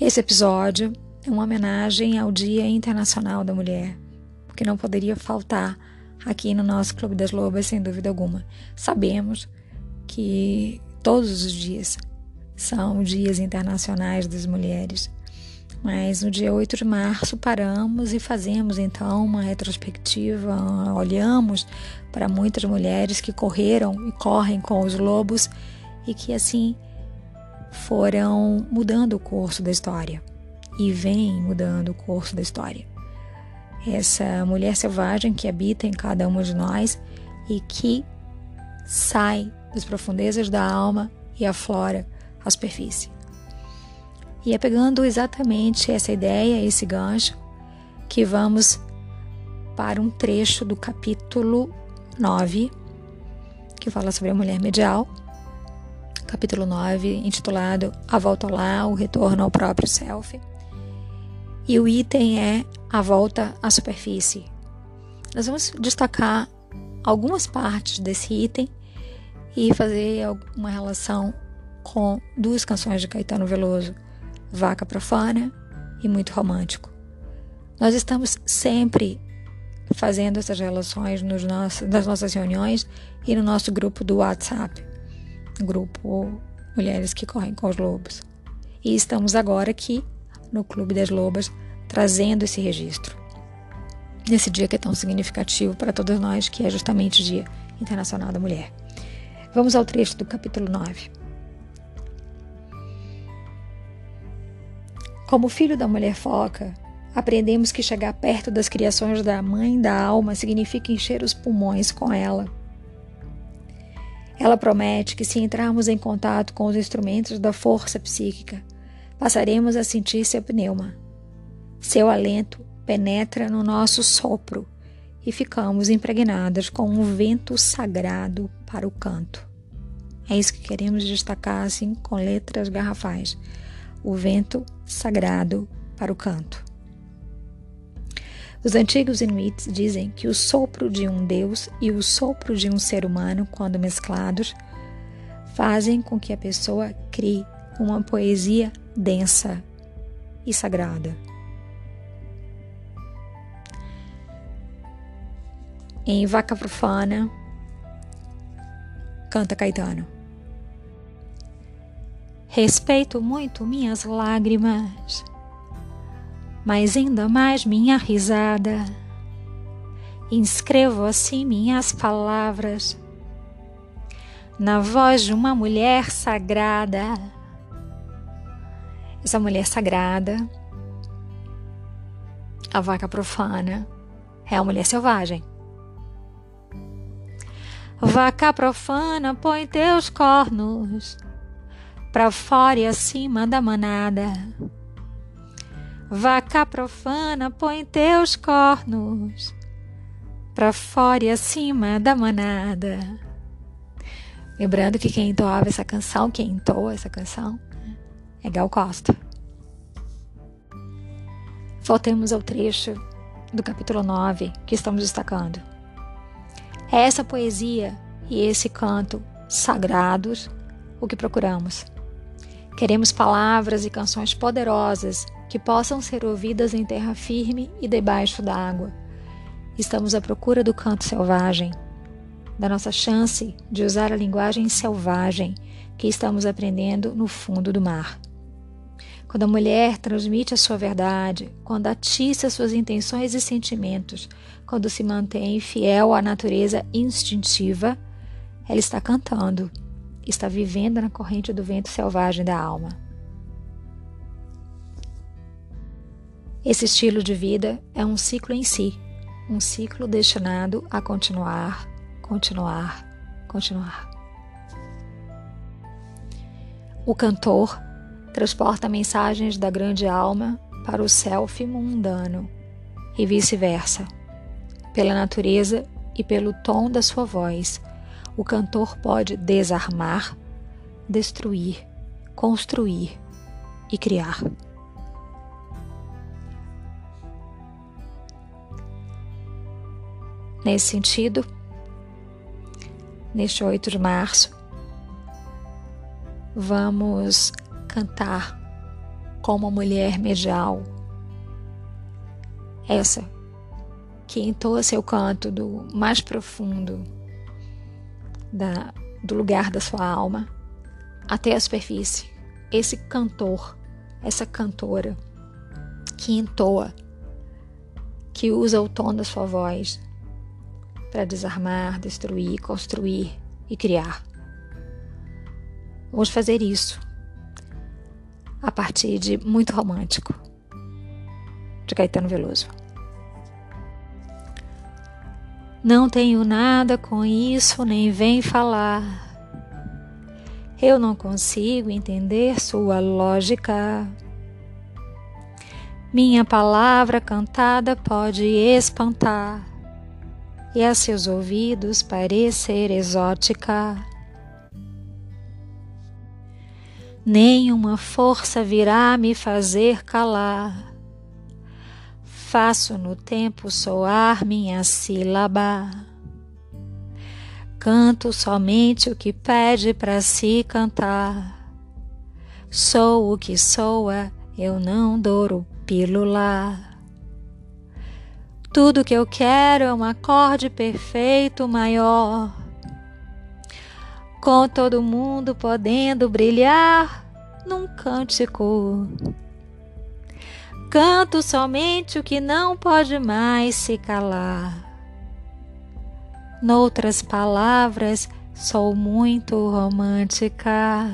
Esse episódio é uma homenagem ao Dia Internacional da Mulher, que não poderia faltar aqui no nosso Clube das Lobas, sem dúvida alguma. Sabemos que todos os dias são dias internacionais das mulheres, mas no dia 8 de março paramos e fazemos então uma retrospectiva, olhamos para muitas mulheres que correram e correm com os lobos e que assim foram mudando o curso da história e vem mudando o curso da história. Essa mulher selvagem que habita em cada um de nós e que sai das profundezas da alma e aflora a superfície. E é pegando exatamente essa ideia, esse gancho, que vamos para um trecho do capítulo 9, que fala sobre a mulher medial, capítulo 9, intitulado A Volta Lá, o Retorno ao Próprio Self. E o item é A Volta à Superfície. Nós vamos destacar algumas partes desse item e fazer uma relação com duas canções de Caetano Veloso, Vaca Profana e Muito Romântico. Nós estamos sempre fazendo essas relações nos nossos, nas nossas reuniões e no nosso grupo do WhatsApp grupo Mulheres que Correm com os Lobos. E estamos agora aqui no Clube das Lobas trazendo esse registro. Nesse dia que é tão significativo para todos nós, que é justamente o Dia Internacional da Mulher. Vamos ao trecho do capítulo 9. Como filho da mulher foca, aprendemos que chegar perto das criações da mãe da alma significa encher os pulmões com ela ela promete que, se entrarmos em contato com os instrumentos da força psíquica, passaremos a sentir seu pneuma. Seu alento penetra no nosso sopro e ficamos impregnadas com um vento sagrado para o canto. É isso que queremos destacar assim com letras garrafais. O vento sagrado para o canto. Os antigos Inuits dizem que o sopro de um deus e o sopro de um ser humano, quando mesclados, fazem com que a pessoa crie uma poesia densa e sagrada. Em Vaca Profana, canta Caetano. Respeito muito minhas lágrimas mas ainda mais minha risada. Inscrevo assim minhas palavras na voz de uma mulher sagrada. Essa mulher sagrada, a vaca profana, é a mulher selvagem. Vaca profana, põe teus cornos pra fora e acima da manada. Vaca profana, põe teus cornos pra fora e acima da manada. Lembrando que quem entoava essa canção, quem entoa essa canção, é Gal Costa. Voltemos ao trecho do capítulo 9 que estamos destacando. É essa poesia e esse canto sagrados o que procuramos. Queremos palavras e canções poderosas que possam ser ouvidas em terra firme e debaixo d'água. Estamos à procura do canto selvagem, da nossa chance de usar a linguagem selvagem que estamos aprendendo no fundo do mar. Quando a mulher transmite a sua verdade, quando atiça suas intenções e sentimentos, quando se mantém fiel à natureza instintiva, ela está cantando, está vivendo na corrente do vento selvagem da alma. Esse estilo de vida é um ciclo em si, um ciclo destinado a continuar, continuar, continuar. O cantor transporta mensagens da grande alma para o self mundano e vice-versa. Pela natureza e pelo tom da sua voz, o cantor pode desarmar, destruir, construir e criar. Nesse sentido, neste 8 de março, vamos cantar como mulher medial. Essa que entoa seu canto do mais profundo da, do lugar da sua alma até a superfície. Esse cantor, essa cantora que entoa, que usa o tom da sua voz para desarmar, destruir, construir e criar. Vamos fazer isso a partir de Muito Romântico, de Caetano Veloso. Não tenho nada com isso, nem vem falar. Eu não consigo entender sua lógica. Minha palavra cantada pode espantar e a seus ouvidos parecer exótica. Nenhuma força virá me fazer calar faço no tempo soar minha sílaba. Canto somente o que pede para se cantar. Sou o que soa, eu não douro pílula. Tudo que eu quero é um acorde perfeito maior. Com todo mundo podendo brilhar num cântico Canto somente o que não pode mais se calar. Noutras palavras, sou muito romântica.